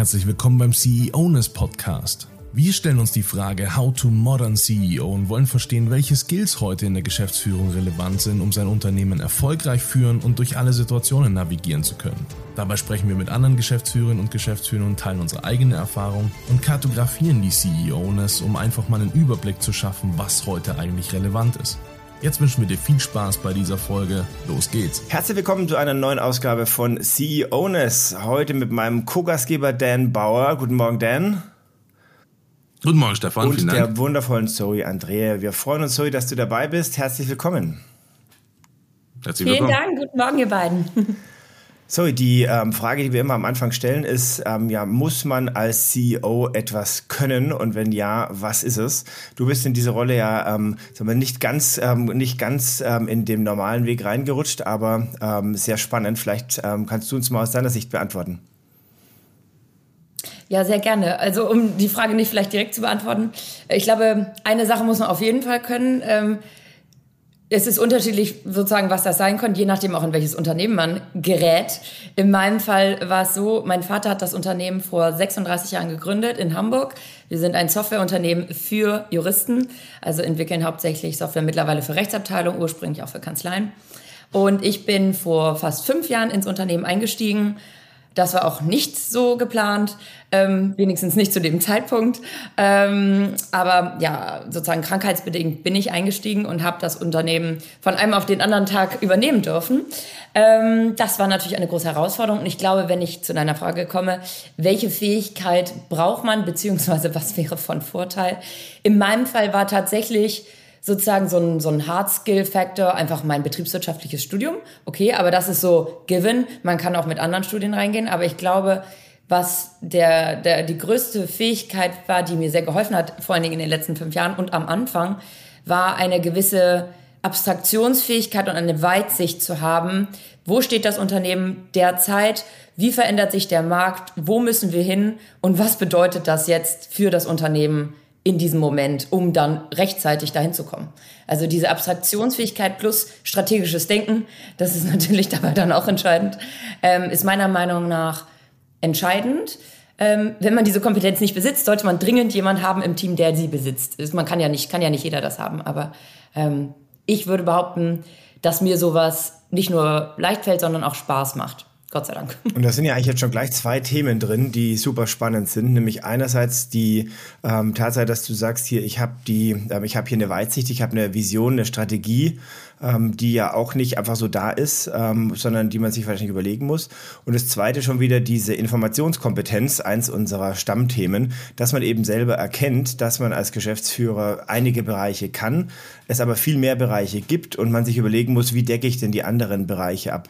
Herzlich willkommen beim CEOness Podcast. Wir stellen uns die Frage How to Modern CEO und wollen verstehen, welche Skills heute in der Geschäftsführung relevant sind, um sein Unternehmen erfolgreich führen und durch alle Situationen navigieren zu können. Dabei sprechen wir mit anderen Geschäftsführerinnen und Geschäftsführern und teilen unsere eigene Erfahrung und kartografieren die CEOness, um einfach mal einen Überblick zu schaffen, was heute eigentlich relevant ist. Jetzt wünschen wir dir viel Spaß bei dieser Folge. Los geht's. Herzlich willkommen zu einer neuen Ausgabe von CEOness. Heute mit meinem Co-Gastgeber Dan Bauer. Guten Morgen, Dan. Guten Morgen, Stefan. Und der wundervollen Zoe Andrea. Wir freuen uns, Zoe, dass du dabei bist. Herzlich willkommen. Herzlich willkommen. Vielen Dank. Guten Morgen, ihr beiden. Zoe, die ähm, Frage, die wir immer am Anfang stellen, ist, ähm, ja, muss man als CEO etwas können? Und wenn ja, was ist es? Du bist in diese Rolle ja, ähm, sagen wir, nicht ganz, ähm, nicht ganz ähm, in dem normalen Weg reingerutscht, aber ähm, sehr spannend. Vielleicht ähm, kannst du uns mal aus deiner Sicht beantworten. Ja, sehr gerne. Also um die Frage nicht vielleicht direkt zu beantworten. Ich glaube, eine Sache muss man auf jeden Fall können. Ähm, es ist unterschiedlich sozusagen, was das sein könnte, je nachdem auch in welches Unternehmen man gerät. In meinem Fall war es so, mein Vater hat das Unternehmen vor 36 Jahren gegründet in Hamburg. Wir sind ein Softwareunternehmen für Juristen, also entwickeln hauptsächlich Software mittlerweile für Rechtsabteilung, ursprünglich auch für Kanzleien. Und ich bin vor fast fünf Jahren ins Unternehmen eingestiegen das war auch nicht so geplant, ähm, wenigstens nicht zu dem Zeitpunkt. Ähm, aber ja, sozusagen krankheitsbedingt bin ich eingestiegen und habe das Unternehmen von einem auf den anderen Tag übernehmen dürfen. Ähm, das war natürlich eine große Herausforderung. Und ich glaube, wenn ich zu deiner Frage komme, welche Fähigkeit braucht man, beziehungsweise was wäre von Vorteil? In meinem Fall war tatsächlich sozusagen so ein, so ein Hard-Skill-Factor, einfach mein betriebswirtschaftliches Studium. Okay, aber das ist so given. Man kann auch mit anderen Studien reingehen. Aber ich glaube, was der, der, die größte Fähigkeit war, die mir sehr geholfen hat, vor allen Dingen in den letzten fünf Jahren und am Anfang, war eine gewisse Abstraktionsfähigkeit und eine Weitsicht zu haben. Wo steht das Unternehmen derzeit? Wie verändert sich der Markt? Wo müssen wir hin? Und was bedeutet das jetzt für das Unternehmen in diesem Moment, um dann rechtzeitig dahin zu kommen. Also diese Abstraktionsfähigkeit plus strategisches Denken, das ist natürlich dabei dann auch entscheidend, ähm, ist meiner Meinung nach entscheidend. Ähm, wenn man diese Kompetenz nicht besitzt, sollte man dringend jemanden haben im Team, der sie besitzt. Man kann ja nicht, kann ja nicht jeder das haben, aber ähm, ich würde behaupten, dass mir sowas nicht nur leicht fällt, sondern auch Spaß macht. Gott sei Dank. Und da sind ja eigentlich jetzt schon gleich zwei Themen drin, die super spannend sind. Nämlich einerseits die ähm, Tatsache, dass du sagst hier, ich habe die, äh, ich habe hier eine Weitsicht, ich habe eine Vision, eine Strategie, ähm, die ja auch nicht einfach so da ist, ähm, sondern die man sich wahrscheinlich überlegen muss. Und das zweite schon wieder diese Informationskompetenz, eins unserer Stammthemen, dass man eben selber erkennt, dass man als Geschäftsführer einige Bereiche kann, es aber viel mehr Bereiche gibt und man sich überlegen muss, wie decke ich denn die anderen Bereiche ab.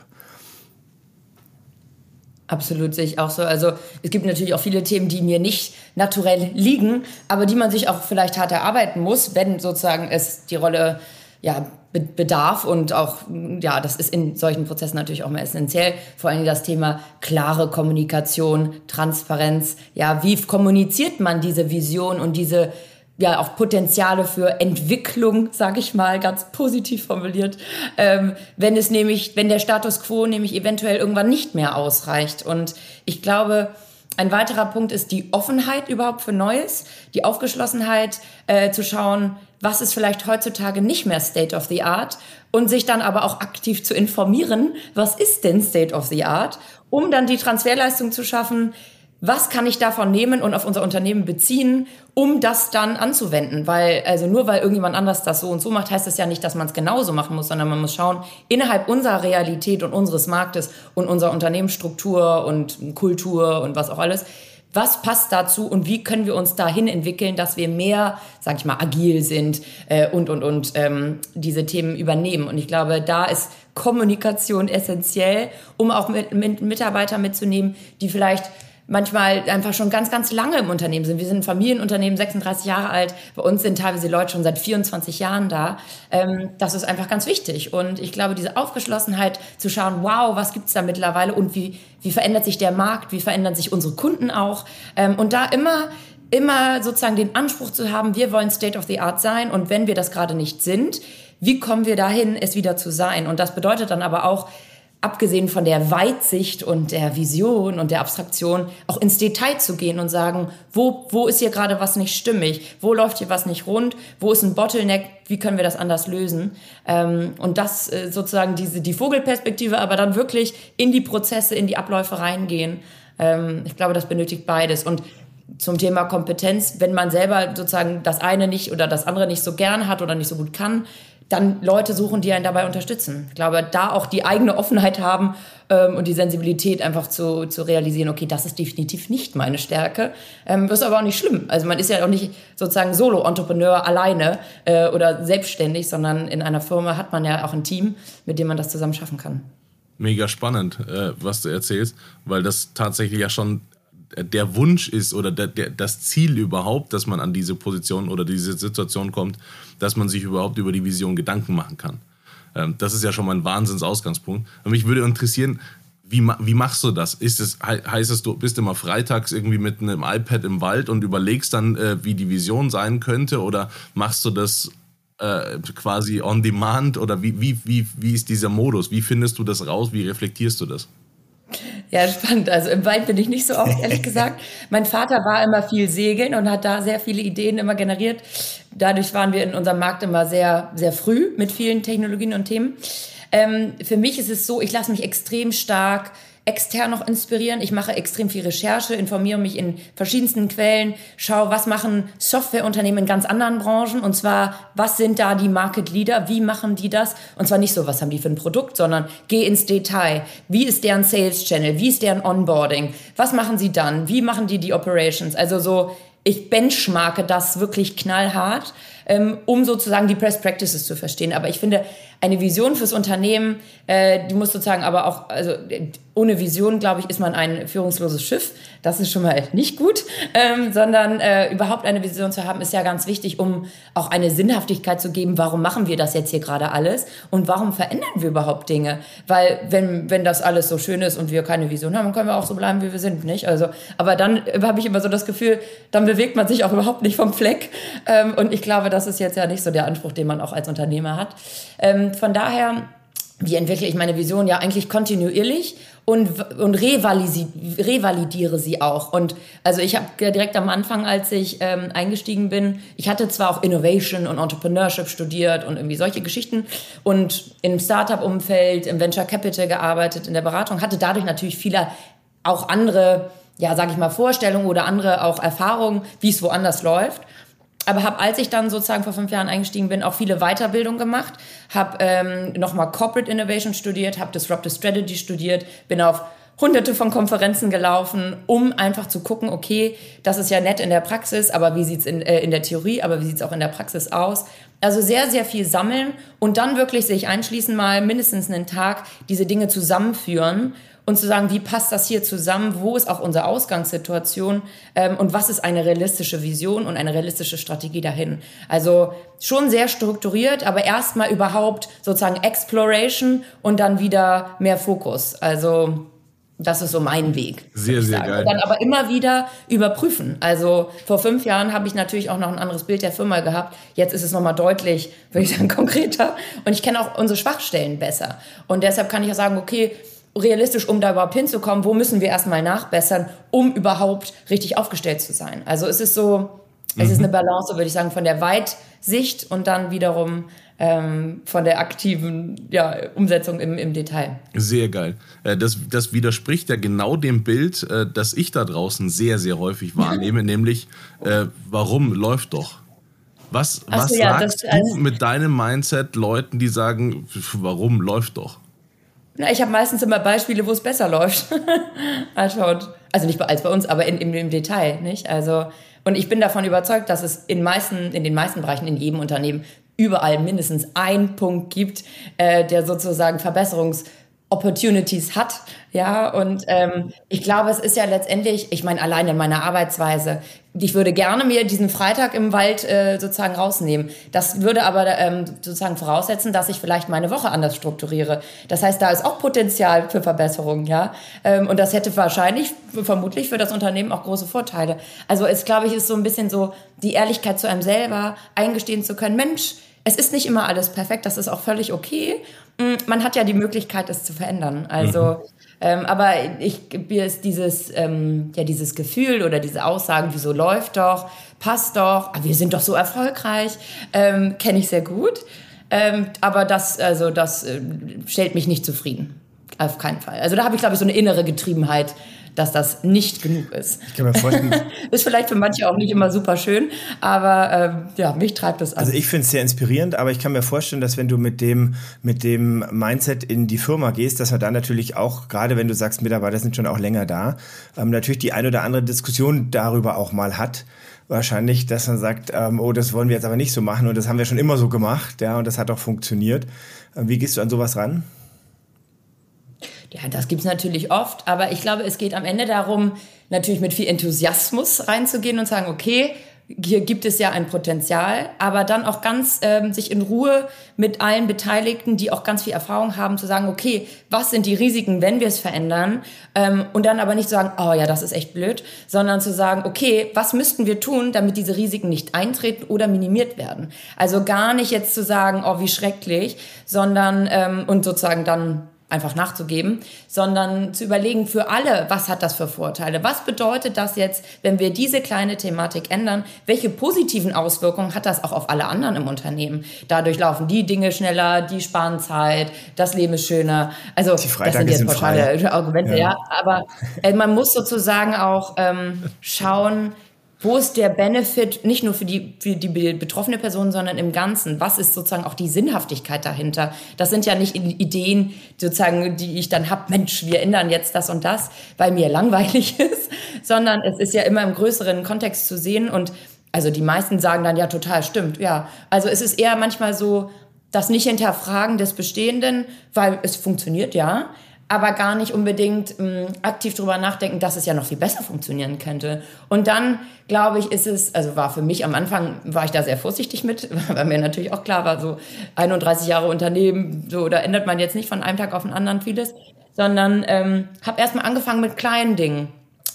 Absolut, sehe ich auch so. Also es gibt natürlich auch viele Themen, die mir nicht naturell liegen, aber die man sich auch vielleicht hart erarbeiten muss, wenn sozusagen es die Rolle ja, bedarf und auch, ja, das ist in solchen Prozessen natürlich auch mal essentiell. Vor allem das Thema klare Kommunikation, Transparenz. Ja, wie kommuniziert man diese Vision und diese ja auch Potenziale für Entwicklung, sage ich mal, ganz positiv formuliert, ähm, wenn es nämlich, wenn der Status quo nämlich eventuell irgendwann nicht mehr ausreicht. Und ich glaube, ein weiterer Punkt ist die Offenheit überhaupt für Neues, die Aufgeschlossenheit äh, zu schauen, was ist vielleicht heutzutage nicht mehr State of the Art und sich dann aber auch aktiv zu informieren, was ist denn State of the Art, um dann die Transferleistung zu schaffen, was kann ich davon nehmen und auf unser Unternehmen beziehen, um das dann anzuwenden? Weil, also nur weil irgendjemand anders das so und so macht, heißt das ja nicht, dass man es genauso machen muss, sondern man muss schauen, innerhalb unserer Realität und unseres Marktes und unserer Unternehmensstruktur und Kultur und was auch alles, was passt dazu und wie können wir uns dahin entwickeln, dass wir mehr, sag ich mal, agil sind äh, und und und ähm, diese Themen übernehmen. Und ich glaube, da ist Kommunikation essentiell, um auch mit, mit Mitarbeiter mitzunehmen, die vielleicht manchmal einfach schon ganz, ganz lange im Unternehmen sind. Wir sind ein Familienunternehmen, 36 Jahre alt. Bei uns sind teilweise Leute schon seit 24 Jahren da. Ähm, das ist einfach ganz wichtig. Und ich glaube, diese Aufgeschlossenheit zu schauen, wow, was gibt's da mittlerweile und wie, wie verändert sich der Markt, wie verändern sich unsere Kunden auch. Ähm, und da immer immer sozusagen den Anspruch zu haben, wir wollen State of the Art sein und wenn wir das gerade nicht sind, wie kommen wir dahin, es wieder zu sein? Und das bedeutet dann aber auch, abgesehen von der Weitsicht und der Vision und der Abstraktion, auch ins Detail zu gehen und sagen, wo, wo ist hier gerade was nicht stimmig? Wo läuft hier was nicht rund? Wo ist ein Bottleneck? Wie können wir das anders lösen? Ähm, und das äh, sozusagen diese, die Vogelperspektive, aber dann wirklich in die Prozesse, in die Abläufe reingehen. Ähm, ich glaube, das benötigt beides. Und zum Thema Kompetenz, wenn man selber sozusagen das eine nicht oder das andere nicht so gern hat oder nicht so gut kann, dann Leute suchen, die einen dabei unterstützen. Ich glaube, da auch die eigene Offenheit haben ähm, und die Sensibilität einfach zu, zu realisieren, okay, das ist definitiv nicht meine Stärke. Ähm, das ist aber auch nicht schlimm. Also man ist ja auch nicht sozusagen Solo-Entrepreneur alleine äh, oder selbstständig, sondern in einer Firma hat man ja auch ein Team, mit dem man das zusammen schaffen kann. Mega spannend, äh, was du erzählst, weil das tatsächlich ja schon der Wunsch ist oder der, der, das Ziel überhaupt, dass man an diese Position oder diese Situation kommt, dass man sich überhaupt über die Vision Gedanken machen kann. Ähm, das ist ja schon mal ein Wahnsinnsausgangspunkt. Und mich würde interessieren, wie, wie machst du das? Ist es, heißt es, du bist immer freitags irgendwie mit einem iPad im Wald und überlegst dann, äh, wie die Vision sein könnte? Oder machst du das äh, quasi on demand? Oder wie, wie, wie, wie ist dieser Modus? Wie findest du das raus? Wie reflektierst du das? Ja, spannend. Also im Wald bin ich nicht so oft, ehrlich gesagt. Mein Vater war immer viel segeln und hat da sehr viele Ideen immer generiert. Dadurch waren wir in unserem Markt immer sehr, sehr früh mit vielen Technologien und Themen. Ähm, für mich ist es so, ich lasse mich extrem stark extern noch inspirieren. Ich mache extrem viel Recherche, informiere mich in verschiedensten Quellen, schaue, was machen Softwareunternehmen in ganz anderen Branchen und zwar, was sind da die Market Leader, wie machen die das? Und zwar nicht so, was haben die für ein Produkt, sondern geh ins Detail. Wie ist deren Sales Channel? Wie ist deren Onboarding? Was machen sie dann? Wie machen die die Operations? Also so, ich benchmarke das wirklich knallhart, um sozusagen die Best Practices zu verstehen. Aber ich finde, eine Vision fürs Unternehmen, äh, die muss sozusagen aber auch, also ohne Vision, glaube ich, ist man ein führungsloses Schiff. Das ist schon mal nicht gut, ähm, sondern äh, überhaupt eine Vision zu haben, ist ja ganz wichtig, um auch eine Sinnhaftigkeit zu geben, warum machen wir das jetzt hier gerade alles und warum verändern wir überhaupt Dinge? Weil wenn, wenn das alles so schön ist und wir keine Vision haben, können wir auch so bleiben, wie wir sind, nicht? Also, aber dann habe ich immer so das Gefühl, dann bewegt man sich auch überhaupt nicht vom Fleck. Ähm, und ich glaube, das ist jetzt ja nicht so der Anspruch, den man auch als Unternehmer hat. Ähm, von daher, wie entwickle ich meine Vision? Ja, eigentlich kontinuierlich und, und revalidiere sie auch. Und also ich habe direkt am Anfang, als ich ähm, eingestiegen bin, ich hatte zwar auch Innovation und Entrepreneurship studiert und irgendwie solche Geschichten und im Startup-Umfeld, im Venture Capital gearbeitet, in der Beratung, hatte dadurch natürlich viele auch andere, ja, sage ich mal, Vorstellungen oder andere auch Erfahrungen, wie es woanders läuft aber habe, als ich dann sozusagen vor fünf Jahren eingestiegen bin, auch viele Weiterbildungen gemacht, habe ähm, nochmal Corporate Innovation studiert, habe Disruptive Strategy studiert, bin auf hunderte von Konferenzen gelaufen, um einfach zu gucken, okay, das ist ja nett in der Praxis, aber wie sieht's in, äh, in der Theorie, aber wie sieht's auch in der Praxis aus? Also sehr, sehr viel sammeln und dann wirklich sich einschließen, mal mindestens einen Tag diese Dinge zusammenführen und zu sagen, wie passt das hier zusammen, wo ist auch unsere Ausgangssituation ähm, und was ist eine realistische Vision und eine realistische Strategie dahin. Also schon sehr strukturiert, aber erstmal überhaupt sozusagen Exploration und dann wieder mehr Fokus. Also das ist so mein Weg. Sehr, sehr geil. Und dann aber immer wieder überprüfen. Also vor fünf Jahren habe ich natürlich auch noch ein anderes Bild der Firma gehabt. Jetzt ist es nochmal deutlich, würde ich sagen, konkreter. Und ich kenne auch unsere Schwachstellen besser. Und deshalb kann ich auch sagen, okay, realistisch, um da überhaupt hinzukommen, wo müssen wir erstmal nachbessern, um überhaupt richtig aufgestellt zu sein. Also es ist so, es mhm. ist eine Balance, würde ich sagen, von der Weitsicht und dann wiederum ähm, von der aktiven ja, Umsetzung im, im Detail. Sehr geil. Äh, das, das widerspricht ja genau dem Bild, äh, das ich da draußen sehr, sehr häufig wahrnehme, nämlich äh, warum läuft doch? Was, was ja, sagst du mit deinem Mindset Leuten, die sagen, warum läuft doch? Na, ich habe meistens immer Beispiele, wo es besser läuft. also nicht als bei uns, aber in, in, im Detail, nicht? Also, und ich bin davon überzeugt, dass es in, meisten, in den meisten Bereichen, in jedem Unternehmen, überall mindestens einen Punkt gibt, äh, der sozusagen Verbesserungs- Opportunities hat. Ja, und ähm, ich glaube, es ist ja letztendlich, ich meine, allein in meiner Arbeitsweise, ich würde gerne mir diesen Freitag im Wald äh, sozusagen rausnehmen. Das würde aber ähm, sozusagen voraussetzen, dass ich vielleicht meine Woche anders strukturiere. Das heißt, da ist auch Potenzial für Verbesserungen, ja. Ähm, und das hätte wahrscheinlich, vermutlich für das Unternehmen auch große Vorteile. Also es, glaube ich, ist so ein bisschen so die Ehrlichkeit zu einem selber, eingestehen zu können, Mensch, es ist nicht immer alles perfekt, das ist auch völlig okay. Hm, man hat ja die Möglichkeit, es zu verändern. Also, mhm. ähm, aber ich, mir ist dieses, ähm, ja, dieses Gefühl oder diese Aussagen, wieso läuft doch, passt doch, ah, wir sind doch so erfolgreich, ähm, kenne ich sehr gut. Ähm, aber das, also das äh, stellt mich nicht zufrieden. Auf keinen Fall. Also da habe ich, glaube ich, so eine innere Getriebenheit, dass das nicht genug ist. Ich kann mir vorstellen. ist vielleicht für manche auch nicht immer super schön, aber ähm, ja, mich treibt das an. Also ich finde es sehr inspirierend, aber ich kann mir vorstellen, dass wenn du mit dem, mit dem Mindset in die Firma gehst, dass man dann natürlich auch, gerade wenn du sagst, Mitarbeiter sind schon auch länger da, ähm, natürlich die ein oder andere Diskussion darüber auch mal hat wahrscheinlich, dass man sagt, ähm, oh, das wollen wir jetzt aber nicht so machen und das haben wir schon immer so gemacht, ja, und das hat auch funktioniert. Ähm, wie gehst du an sowas ran? Ja, das gibt's natürlich oft, aber ich glaube, es geht am Ende darum, natürlich mit viel Enthusiasmus reinzugehen und sagen, okay, hier gibt es ja ein Potenzial, aber dann auch ganz ähm, sich in Ruhe mit allen Beteiligten, die auch ganz viel Erfahrung haben, zu sagen, okay, was sind die Risiken, wenn wir es verändern? Ähm, und dann aber nicht zu sagen, oh ja, das ist echt blöd, sondern zu sagen, okay, was müssten wir tun, damit diese Risiken nicht eintreten oder minimiert werden? Also gar nicht jetzt zu sagen, oh, wie schrecklich, sondern ähm, und sozusagen dann einfach nachzugeben, sondern zu überlegen für alle, was hat das für Vorteile? Was bedeutet das jetzt, wenn wir diese kleine Thematik ändern? Welche positiven Auswirkungen hat das auch auf alle anderen im Unternehmen? Dadurch laufen die Dinge schneller, die sparen Zeit, das Leben ist schöner. Also das sind jetzt pauschale Argumente, ja. ja. Aber äh, man muss sozusagen auch ähm, schauen, wo ist der Benefit nicht nur für die, für die betroffene Person, sondern im Ganzen? Was ist sozusagen auch die Sinnhaftigkeit dahinter? Das sind ja nicht Ideen, sozusagen, die ich dann hab. Mensch, wir ändern jetzt das und das, weil mir langweilig ist, sondern es ist ja immer im größeren Kontext zu sehen und also die meisten sagen dann ja total stimmt, ja. Also es ist eher manchmal so das nicht hinterfragen des Bestehenden, weil es funktioniert ja, aber gar nicht unbedingt ähm, aktiv drüber nachdenken, dass es ja noch viel besser funktionieren könnte. Und dann, glaube ich, ist es, also war für mich am Anfang, war ich da sehr vorsichtig mit, weil mir natürlich auch klar war, so 31 Jahre Unternehmen, so, da ändert man jetzt nicht von einem Tag auf den anderen vieles, sondern ähm, habe erstmal angefangen mit kleinen Dingen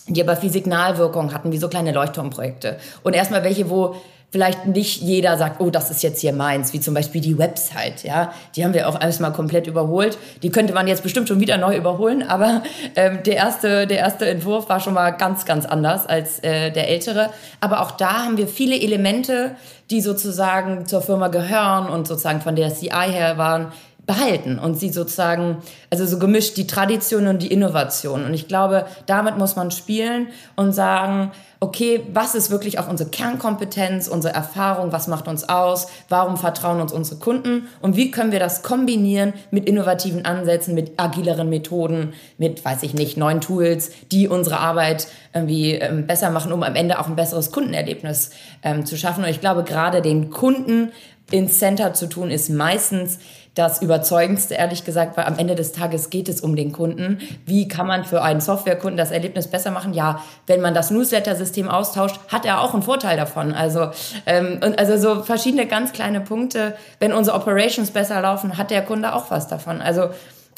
die aber viel Signalwirkung hatten, wie so kleine Leuchtturmprojekte. Und erstmal welche, wo vielleicht nicht jeder sagt, oh, das ist jetzt hier meins, wie zum Beispiel die Website, ja. Die haben wir auch erstmal komplett überholt. Die könnte man jetzt bestimmt schon wieder neu überholen, aber ähm, der, erste, der erste Entwurf war schon mal ganz, ganz anders als äh, der ältere. Aber auch da haben wir viele Elemente, die sozusagen zur Firma gehören und sozusagen von der CI her waren, behalten und sie sozusagen, also so gemischt die Tradition und die Innovation. Und ich glaube, damit muss man spielen und sagen, okay, was ist wirklich auch unsere Kernkompetenz, unsere Erfahrung, was macht uns aus, warum vertrauen uns unsere Kunden und wie können wir das kombinieren mit innovativen Ansätzen, mit agileren Methoden, mit, weiß ich nicht, neuen Tools, die unsere Arbeit irgendwie ähm, besser machen, um am Ende auch ein besseres Kundenerlebnis ähm, zu schaffen. Und ich glaube, gerade den Kunden ins Center zu tun, ist meistens das Überzeugendste, ehrlich gesagt, weil am Ende des Tages geht es um den Kunden. Wie kann man für einen Softwarekunden das Erlebnis besser machen? Ja, wenn man das Newsletter-System austauscht, hat er auch einen Vorteil davon. Also, ähm, und also so verschiedene ganz kleine Punkte. Wenn unsere Operations besser laufen, hat der Kunde auch was davon. Also,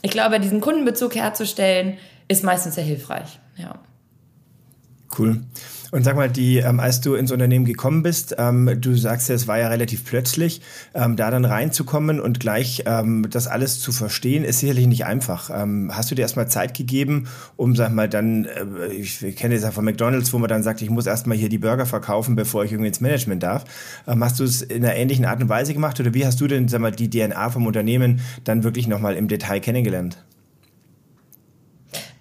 ich glaube, diesen Kundenbezug herzustellen, ist meistens sehr hilfreich. Ja. Cool. Und sag mal, die, ähm, als du ins Unternehmen gekommen bist, ähm, du sagst ja, es war ja relativ plötzlich, ähm, da dann reinzukommen und gleich ähm, das alles zu verstehen, ist sicherlich nicht einfach. Ähm, hast du dir erstmal Zeit gegeben, um, sag mal, dann, äh, ich kenne das ja von McDonalds, wo man dann sagt, ich muss erstmal hier die Burger verkaufen, bevor ich irgendwie ins Management darf. Ähm, hast du es in einer ähnlichen Art und Weise gemacht oder wie hast du denn, sag mal, die DNA vom Unternehmen dann wirklich nochmal im Detail kennengelernt?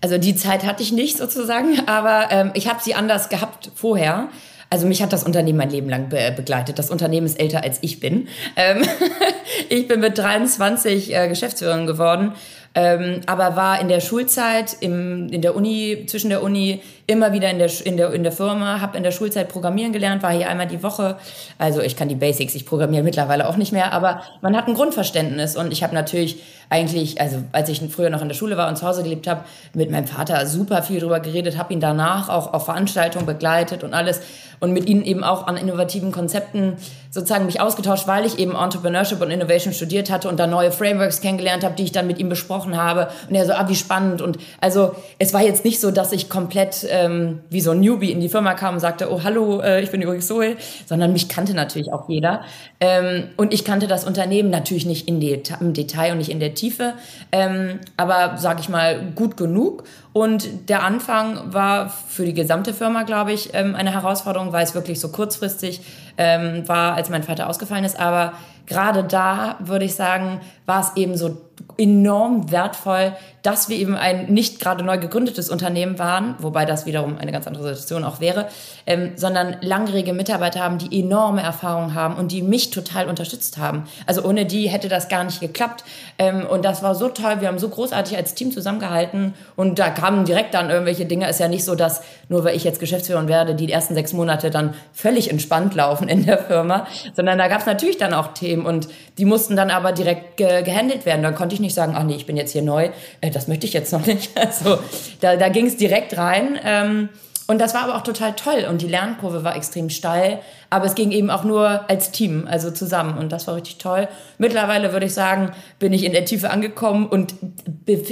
Also die Zeit hatte ich nicht sozusagen, aber ähm, ich habe sie anders gehabt vorher. Also mich hat das Unternehmen mein Leben lang be begleitet. Das Unternehmen ist älter als ich bin. Ähm ich bin mit 23 äh, Geschäftsführerin geworden ähm, aber war in der Schulzeit, im, in der Uni, zwischen der Uni, immer wieder in der, in der, in der Firma, habe in der Schulzeit Programmieren gelernt, war hier einmal die Woche. Also ich kann die Basics, ich programmiere mittlerweile auch nicht mehr, aber man hat ein Grundverständnis und ich habe natürlich eigentlich, also als ich früher noch in der Schule war und zu Hause gelebt habe, mit meinem Vater super viel drüber geredet, habe ihn danach auch auf Veranstaltungen begleitet und alles und mit ihnen eben auch an innovativen Konzepten sozusagen mich ausgetauscht, weil ich eben Entrepreneurship und Innovation studiert hatte und da neue Frameworks kennengelernt habe, die ich dann mit ihm besprochen habe. Und er so, ah, wie spannend. Und also es war jetzt nicht so, dass ich komplett ähm, wie so ein Newbie in die Firma kam und sagte, oh hallo, äh, ich bin übrigens Zoe, sondern mich kannte natürlich auch jeder. Ähm, und ich kannte das Unternehmen natürlich nicht in die, im Detail und nicht in der Tiefe, ähm, aber sage ich mal gut genug. Und der Anfang war für die gesamte Firma, glaube ich, ähm, eine Herausforderung, weil es wirklich so kurzfristig ähm, war, als mein Vater ausgefallen ist. Aber gerade da würde ich sagen, war es eben so enorm wertvoll, dass wir eben ein nicht gerade neu gegründetes Unternehmen waren, wobei das wiederum eine ganz andere Situation auch wäre, ähm, sondern langjährige Mitarbeiter haben, die enorme Erfahrung haben und die mich total unterstützt haben. Also ohne die hätte das gar nicht geklappt. Ähm, und das war so toll. Wir haben so großartig als Team zusammengehalten und da kamen direkt dann irgendwelche Dinge. Ist ja nicht so, dass nur weil ich jetzt Geschäftsführerin werde, die ersten sechs Monate dann völlig entspannt laufen in der Firma, sondern da gab es natürlich dann auch Themen und die mussten dann aber direkt ge gehandelt werden. Da konnte ich nicht sagen, ach nee, ich bin jetzt hier neu. Äh, das möchte ich jetzt noch nicht. Also da, da ging es direkt rein. Ähm, und das war aber auch total toll und die Lernkurve war extrem steil, aber es ging eben auch nur als Team, also zusammen und das war richtig toll. Mittlerweile würde ich sagen, bin ich in der Tiefe angekommen und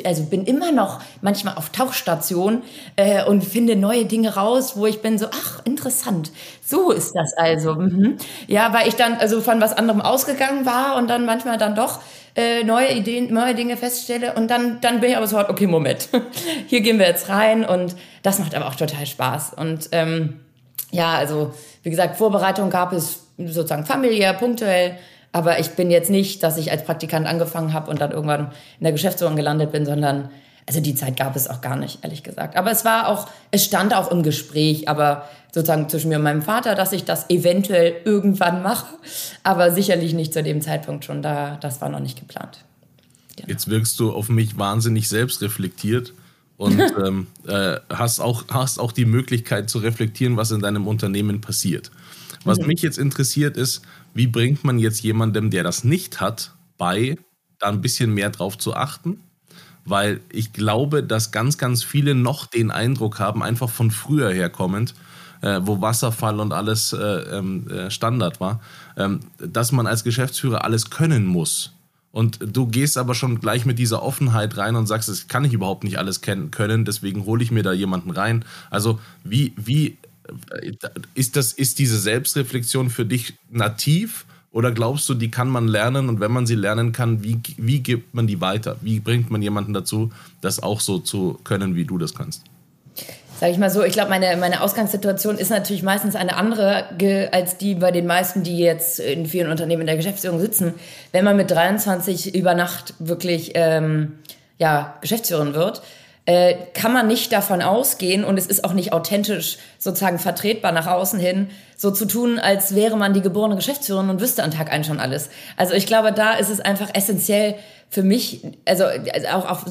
also bin immer noch manchmal auf Tauchstation äh, und finde neue Dinge raus, wo ich bin so, ach, interessant, so ist das also. Mhm. Ja, weil ich dann also von was anderem ausgegangen war und dann manchmal dann doch äh, neue Ideen, neue Dinge feststelle und dann, dann bin ich aber sofort, okay, Moment, hier gehen wir jetzt rein und das macht aber auch total Spaß. Und ähm, ja, also wie gesagt, Vorbereitung gab es sozusagen familiär, punktuell, aber ich bin jetzt nicht, dass ich als Praktikant angefangen habe und dann irgendwann in der Geschäftsführung gelandet bin, sondern also die Zeit gab es auch gar nicht, ehrlich gesagt. Aber es war auch, es stand auch im Gespräch, aber sozusagen zwischen mir und meinem Vater, dass ich das eventuell irgendwann mache, aber sicherlich nicht zu dem Zeitpunkt schon. Da, das war noch nicht geplant. Genau. Jetzt wirkst du auf mich wahnsinnig selbstreflektiert und ähm, äh, hast, auch, hast auch die Möglichkeit zu reflektieren, was in deinem Unternehmen passiert. Was mhm. mich jetzt interessiert ist, wie bringt man jetzt jemandem, der das nicht hat, bei, da ein bisschen mehr drauf zu achten? Weil ich glaube, dass ganz, ganz viele noch den Eindruck haben, einfach von früher herkommend, äh, wo Wasserfall und alles äh, ähm, äh, Standard war, ähm, dass man als Geschäftsführer alles können muss. Und du gehst aber schon gleich mit dieser Offenheit rein und sagst, das kann ich überhaupt nicht alles können, deswegen hole ich mir da jemanden rein. Also wie, wie äh, ist, das, ist diese Selbstreflexion für dich nativ oder glaubst du, die kann man lernen und wenn man sie lernen kann, wie, wie gibt man die weiter? Wie bringt man jemanden dazu, das auch so zu können, wie du das kannst? Sag ich mal so, ich glaube, meine, meine Ausgangssituation ist natürlich meistens eine andere als die bei den meisten, die jetzt in vielen Unternehmen in der Geschäftsführung sitzen. Wenn man mit 23 über Nacht wirklich ähm, ja, Geschäftsführerin wird, äh, kann man nicht davon ausgehen und es ist auch nicht authentisch sozusagen vertretbar nach außen hin, so zu tun, als wäre man die geborene Geschäftsführerin und wüsste an Tag ein schon alles. Also ich glaube, da ist es einfach essentiell für mich, also, also auch, auch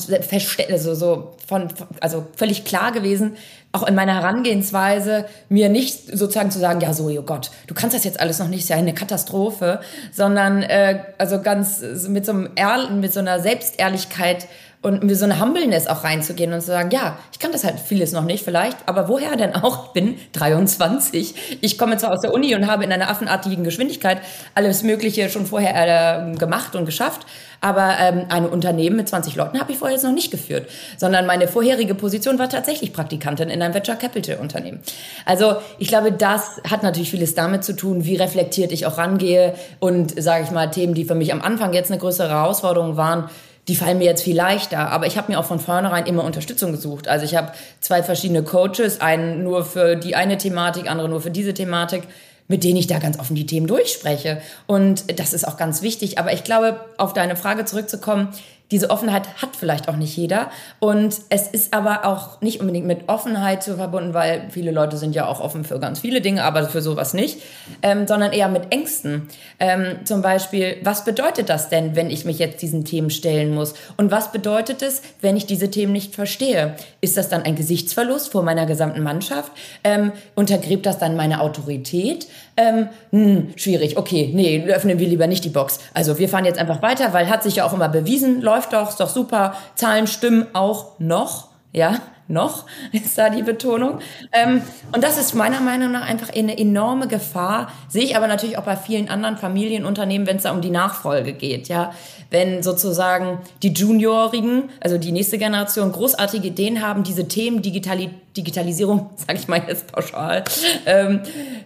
also so von, also völlig klar gewesen, auch in meiner Herangehensweise, mir nicht sozusagen zu sagen, ja so, oh Gott, du kannst das jetzt alles noch nicht, ist ja eine Katastrophe, sondern äh, also ganz mit so, einem Ehr mit so einer Selbstehrlichkeit und mit so einer Humbleness auch reinzugehen und zu sagen, ja, ich kann das halt vieles noch nicht vielleicht, aber woher denn auch? Ich bin 23. Ich komme zwar aus der Uni und habe in einer affenartigen Geschwindigkeit alles Mögliche schon vorher äh, gemacht und geschafft, aber ähm, ein Unternehmen mit 20 Leuten habe ich vorher jetzt noch nicht geführt, sondern meine vorherige Position war tatsächlich Praktikantin in einem Venture Capital Unternehmen. Also ich glaube, das hat natürlich vieles damit zu tun, wie reflektiert ich auch rangehe und sage ich mal Themen, die für mich am Anfang jetzt eine größere Herausforderung waren, die fallen mir jetzt viel leichter. Aber ich habe mir auch von vornherein immer Unterstützung gesucht. Also ich habe zwei verschiedene Coaches, einen nur für die eine Thematik, andere nur für diese Thematik, mit denen ich da ganz offen die Themen durchspreche. Und das ist auch ganz wichtig. Aber ich glaube, auf deine Frage zurückzukommen, diese Offenheit hat vielleicht auch nicht jeder. Und es ist aber auch nicht unbedingt mit Offenheit zu verbunden, weil viele Leute sind ja auch offen für ganz viele Dinge, aber für sowas nicht, ähm, sondern eher mit Ängsten. Ähm, zum Beispiel, was bedeutet das denn, wenn ich mich jetzt diesen Themen stellen muss? Und was bedeutet es, wenn ich diese Themen nicht verstehe? Ist das dann ein Gesichtsverlust vor meiner gesamten Mannschaft? Ähm, untergräbt das dann meine Autorität? Ähm, hm, schwierig, okay, nee, öffnen wir lieber nicht die Box. Also wir fahren jetzt einfach weiter, weil hat sich ja auch immer bewiesen, läuft doch, ist doch super, Zahlen stimmen auch noch, ja, noch ist da die Betonung. Ähm, und das ist meiner Meinung nach einfach eine enorme Gefahr, sehe ich aber natürlich auch bei vielen anderen Familienunternehmen, wenn es da um die Nachfolge geht, ja. Wenn sozusagen die Juniorigen, also die nächste Generation, großartige Ideen haben, diese Themen Digitalität Digitalisierung, sage ich mal jetzt pauschal, ähm,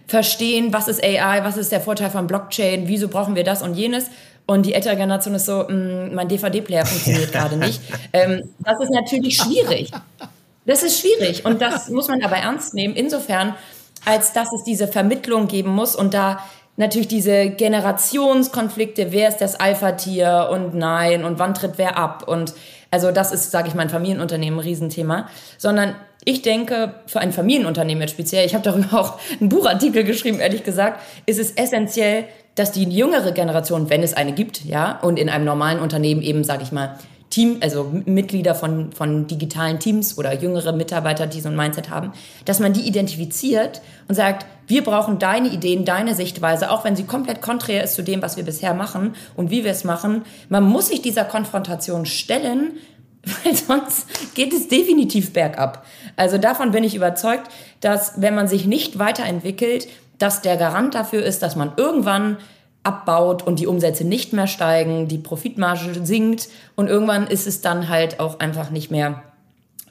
verstehen, was ist AI, was ist der Vorteil von Blockchain, wieso brauchen wir das und jenes. Und die ältere Generation ist so, mh, mm, mein DVD-Player funktioniert gerade nicht. Ähm, das ist natürlich schwierig. Das ist schwierig und das muss man aber ernst nehmen. Insofern, als dass es diese Vermittlung geben muss und da natürlich diese Generationskonflikte, wer ist das Alpha-Tier und nein und wann tritt wer ab und also das ist, sage ich mal, ein Familienunternehmen ein Riesenthema, sondern ich denke, für ein Familienunternehmen jetzt speziell, ich habe darüber auch einen Buchartikel geschrieben, ehrlich gesagt, ist es essentiell, dass die jüngere Generation, wenn es eine gibt, ja, und in einem normalen Unternehmen eben, sage ich mal, Team, also Mitglieder von, von digitalen Teams oder jüngere Mitarbeiter, die so ein Mindset haben, dass man die identifiziert und sagt, wir brauchen deine Ideen, deine Sichtweise, auch wenn sie komplett konträr ist zu dem, was wir bisher machen und wie wir es machen. Man muss sich dieser Konfrontation stellen, weil sonst geht es definitiv bergab. Also davon bin ich überzeugt, dass wenn man sich nicht weiterentwickelt, dass der Garant dafür ist, dass man irgendwann abbaut und die Umsätze nicht mehr steigen, die Profitmarge sinkt und irgendwann ist es dann halt auch einfach nicht mehr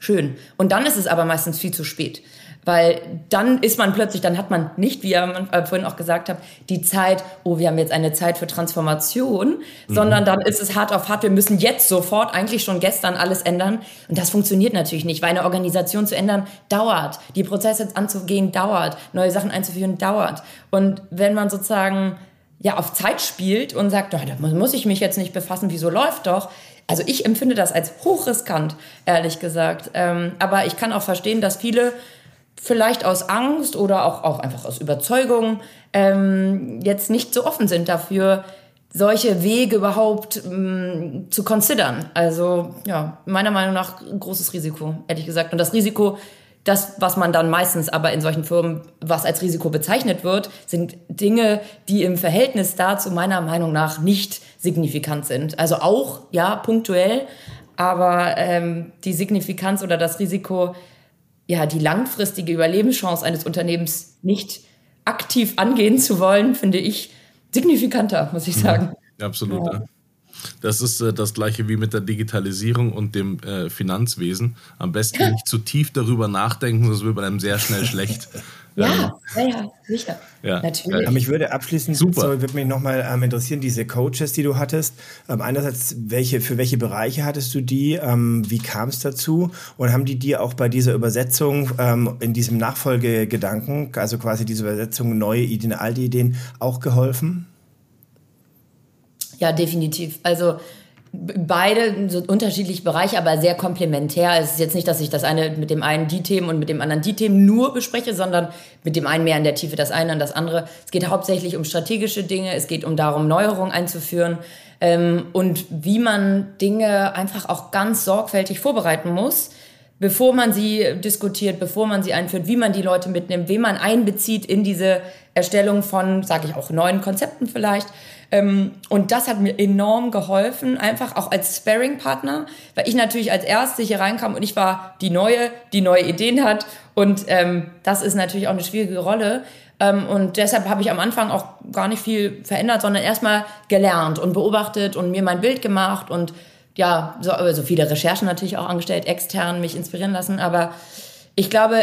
schön. Und dann ist es aber meistens viel zu spät. Weil dann ist man plötzlich, dann hat man nicht, wie ihr äh, vorhin auch gesagt habt, die Zeit, oh, wir haben jetzt eine Zeit für Transformation, mhm. sondern dann ist es hart auf hart, wir müssen jetzt sofort, eigentlich schon gestern alles ändern. Und das funktioniert natürlich nicht, weil eine Organisation zu ändern dauert. Die Prozesse anzugehen dauert. Neue Sachen einzuführen dauert. Und wenn man sozusagen ja auf Zeit spielt und sagt, oh, da muss ich mich jetzt nicht befassen, wieso läuft doch. Also ich empfinde das als hochriskant, ehrlich gesagt. Ähm, aber ich kann auch verstehen, dass viele vielleicht aus Angst oder auch, auch einfach aus Überzeugung ähm, jetzt nicht so offen sind dafür, solche Wege überhaupt ähm, zu considern. Also ja, meiner Meinung nach großes Risiko, ehrlich gesagt. Und das Risiko das, was man dann meistens aber in solchen Firmen, was als Risiko bezeichnet wird, sind Dinge, die im Verhältnis dazu meiner Meinung nach nicht signifikant sind. Also auch, ja, punktuell, aber ähm, die Signifikanz oder das Risiko, ja, die langfristige Überlebenschance eines Unternehmens nicht aktiv angehen zu wollen, finde ich signifikanter, muss ich sagen. Ja, absolut. Ja. Das ist äh, das gleiche wie mit der Digitalisierung und dem äh, Finanzwesen. Am besten nicht zu tief darüber nachdenken, sonst wird man einem sehr schnell schlecht. Ja, ja, ja, sicher. Ja. Natürlich. Aber mich würde abschließend, Super. sorry, würde mich nochmal ähm, interessieren, diese Coaches, die du hattest. Ähm, einerseits, welche, für welche Bereiche hattest du die? Ähm, wie kam es dazu? Und haben die dir auch bei dieser Übersetzung ähm, in diesem Nachfolgegedanken, also quasi diese Übersetzung neue Ideen, alte Ideen, auch geholfen? Ja, definitiv. Also beide so unterschiedliche Bereiche, aber sehr komplementär. Es ist jetzt nicht, dass ich das eine mit dem einen die Themen und mit dem anderen die Themen nur bespreche, sondern mit dem einen mehr in der Tiefe das eine und das andere. Es geht hauptsächlich um strategische Dinge, es geht um darum, Neuerungen einzuführen ähm, und wie man Dinge einfach auch ganz sorgfältig vorbereiten muss bevor man sie diskutiert, bevor man sie einführt, wie man die Leute mitnimmt, wen man einbezieht in diese Erstellung von, sage ich auch, neuen Konzepten vielleicht. Ähm, und das hat mir enorm geholfen, einfach auch als Sparring-Partner, weil ich natürlich als Erste hier reinkam und ich war die Neue, die neue Ideen hat. Und ähm, das ist natürlich auch eine schwierige Rolle. Ähm, und deshalb habe ich am Anfang auch gar nicht viel verändert, sondern erstmal gelernt und beobachtet und mir mein Bild gemacht und ja, so also viele Recherchen natürlich auch angestellt, extern mich inspirieren lassen. Aber ich glaube,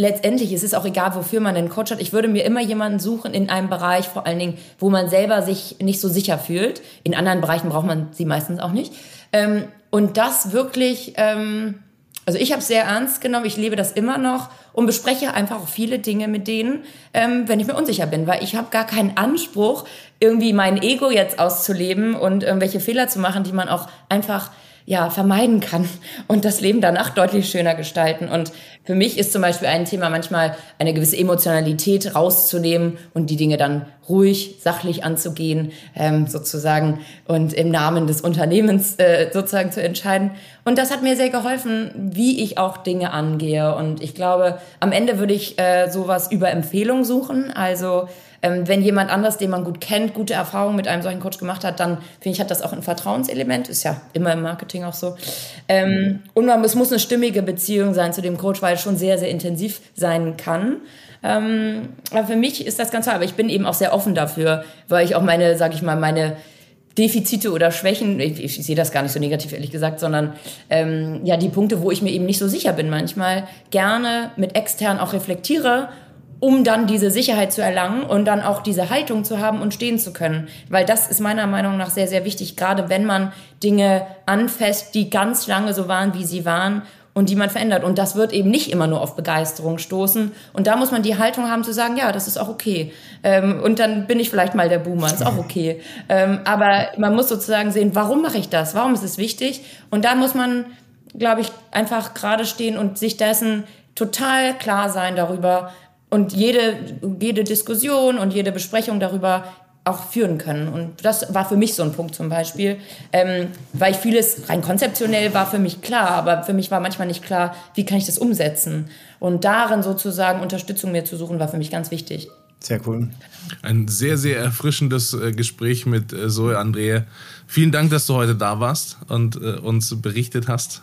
letztendlich ist es auch egal, wofür man einen Coach hat. Ich würde mir immer jemanden suchen in einem Bereich, vor allen Dingen, wo man selber sich nicht so sicher fühlt. In anderen Bereichen braucht man sie meistens auch nicht. Ähm, und das wirklich, ähm, also ich habe es sehr ernst genommen, ich lebe das immer noch und bespreche einfach auch viele Dinge mit denen, ähm, wenn ich mir unsicher bin, weil ich habe gar keinen Anspruch, irgendwie mein Ego jetzt auszuleben und irgendwelche Fehler zu machen, die man auch einfach ja, vermeiden kann und das Leben danach deutlich schöner gestalten. Und für mich ist zum Beispiel ein Thema manchmal eine gewisse Emotionalität rauszunehmen und die Dinge dann ruhig, sachlich anzugehen, ähm, sozusagen, und im Namen des Unternehmens äh, sozusagen zu entscheiden. Und das hat mir sehr geholfen, wie ich auch Dinge angehe. Und ich glaube, am Ende würde ich äh, sowas über Empfehlung suchen. Also ähm, wenn jemand anders, den man gut kennt, gute Erfahrungen mit einem solchen Coach gemacht hat, dann finde ich, hat das auch ein Vertrauenselement. Ist ja immer im Marketing auch so. Ähm, und man, es muss eine stimmige Beziehung sein zu dem Coach, weil es schon sehr, sehr intensiv sein kann. Ähm, aber für mich ist das ganz klar. Aber ich bin eben auch sehr offen dafür, weil ich auch meine, sag ich mal, meine Defizite oder Schwächen, ich, ich, sehe das gar nicht so negativ, ehrlich gesagt, sondern ähm, ja, die Punkte, wo ich mir eben nicht so sicher bin manchmal, gerne mit extern auch reflektiere, um dann diese Sicherheit zu erlangen und dann auch diese Haltung zu haben und stehen zu können. Weil das ist meiner Meinung nach sehr, sehr wichtig, gerade wenn man Dinge anfasst, die ganz lange so waren, wie sie waren und die man verändert. Und das wird eben nicht immer nur auf Begeisterung stoßen. Und da muss man die Haltung haben zu sagen, ja, das ist auch okay. Ähm, und dann bin ich vielleicht mal der Boomer, ist auch okay. Ähm, aber man muss sozusagen sehen, warum mache ich das? Warum ist es wichtig? Und da muss man, glaube ich, einfach gerade stehen und sich dessen total klar sein darüber und jede, jede Diskussion und jede Besprechung darüber auch führen können. Und das war für mich so ein Punkt zum Beispiel, ähm, weil ich vieles rein konzeptionell war für mich klar, aber für mich war manchmal nicht klar, wie kann ich das umsetzen. Und darin sozusagen Unterstützung mir zu suchen, war für mich ganz wichtig. Sehr cool. Ein sehr, sehr erfrischendes äh, Gespräch mit äh, Zoe Andrea. Vielen Dank, dass du heute da warst und äh, uns berichtet hast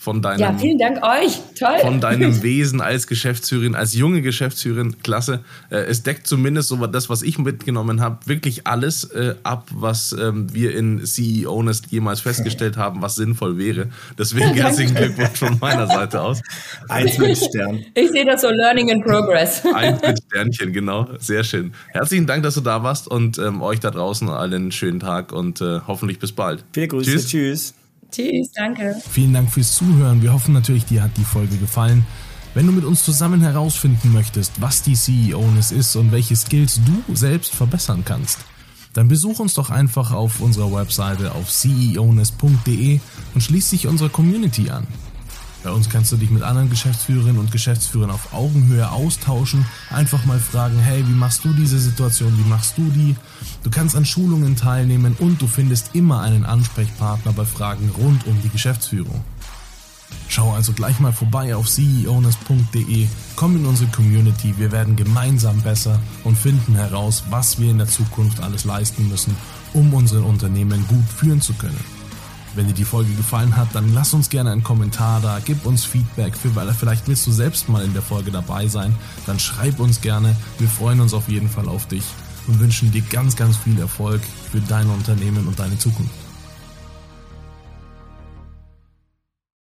von deinem, ja, vielen Dank euch. Toll. Von deinem Wesen als Geschäftsführerin, als junge Geschäftsführerin, klasse. Äh, es deckt zumindest so das, was ich mitgenommen habe, wirklich alles äh, ab, was ähm, wir in CEO Nest jemals festgestellt haben, was sinnvoll wäre. Deswegen herzlichen Glückwunsch von meiner Seite aus. Eins mit Stern. Ich sehe das so Learning in Progress. Eins mit Sternchen, genau. Sehr schön. Herzlichen Dank, dass du da warst und ähm, euch da draußen allen einen schönen Tag und äh, hoffentlich bis bald. Viele Grüße. Tschüss. Tschüss. Tschüss, danke. Vielen Dank fürs Zuhören. Wir hoffen natürlich, dir hat die Folge gefallen. Wenn du mit uns zusammen herausfinden möchtest, was die CEO-Ness ist und welche Skills du selbst verbessern kannst, dann besuch uns doch einfach auf unserer Webseite auf ceoness.de und schließ dich unserer Community an. Bei uns kannst du dich mit anderen Geschäftsführerinnen und Geschäftsführern auf Augenhöhe austauschen, einfach mal fragen, hey, wie machst du diese Situation, wie machst du die? Du kannst an Schulungen teilnehmen und du findest immer einen Ansprechpartner bei Fragen rund um die Geschäftsführung. Schau also gleich mal vorbei auf ceowness.de, komm in unsere Community, wir werden gemeinsam besser und finden heraus, was wir in der Zukunft alles leisten müssen, um unsere Unternehmen gut führen zu können. Wenn dir die Folge gefallen hat, dann lass uns gerne einen Kommentar da, gib uns Feedback, für, weil vielleicht willst du selbst mal in der Folge dabei sein, dann schreib uns gerne. Wir freuen uns auf jeden Fall auf dich und wünschen dir ganz, ganz viel Erfolg für dein Unternehmen und deine Zukunft.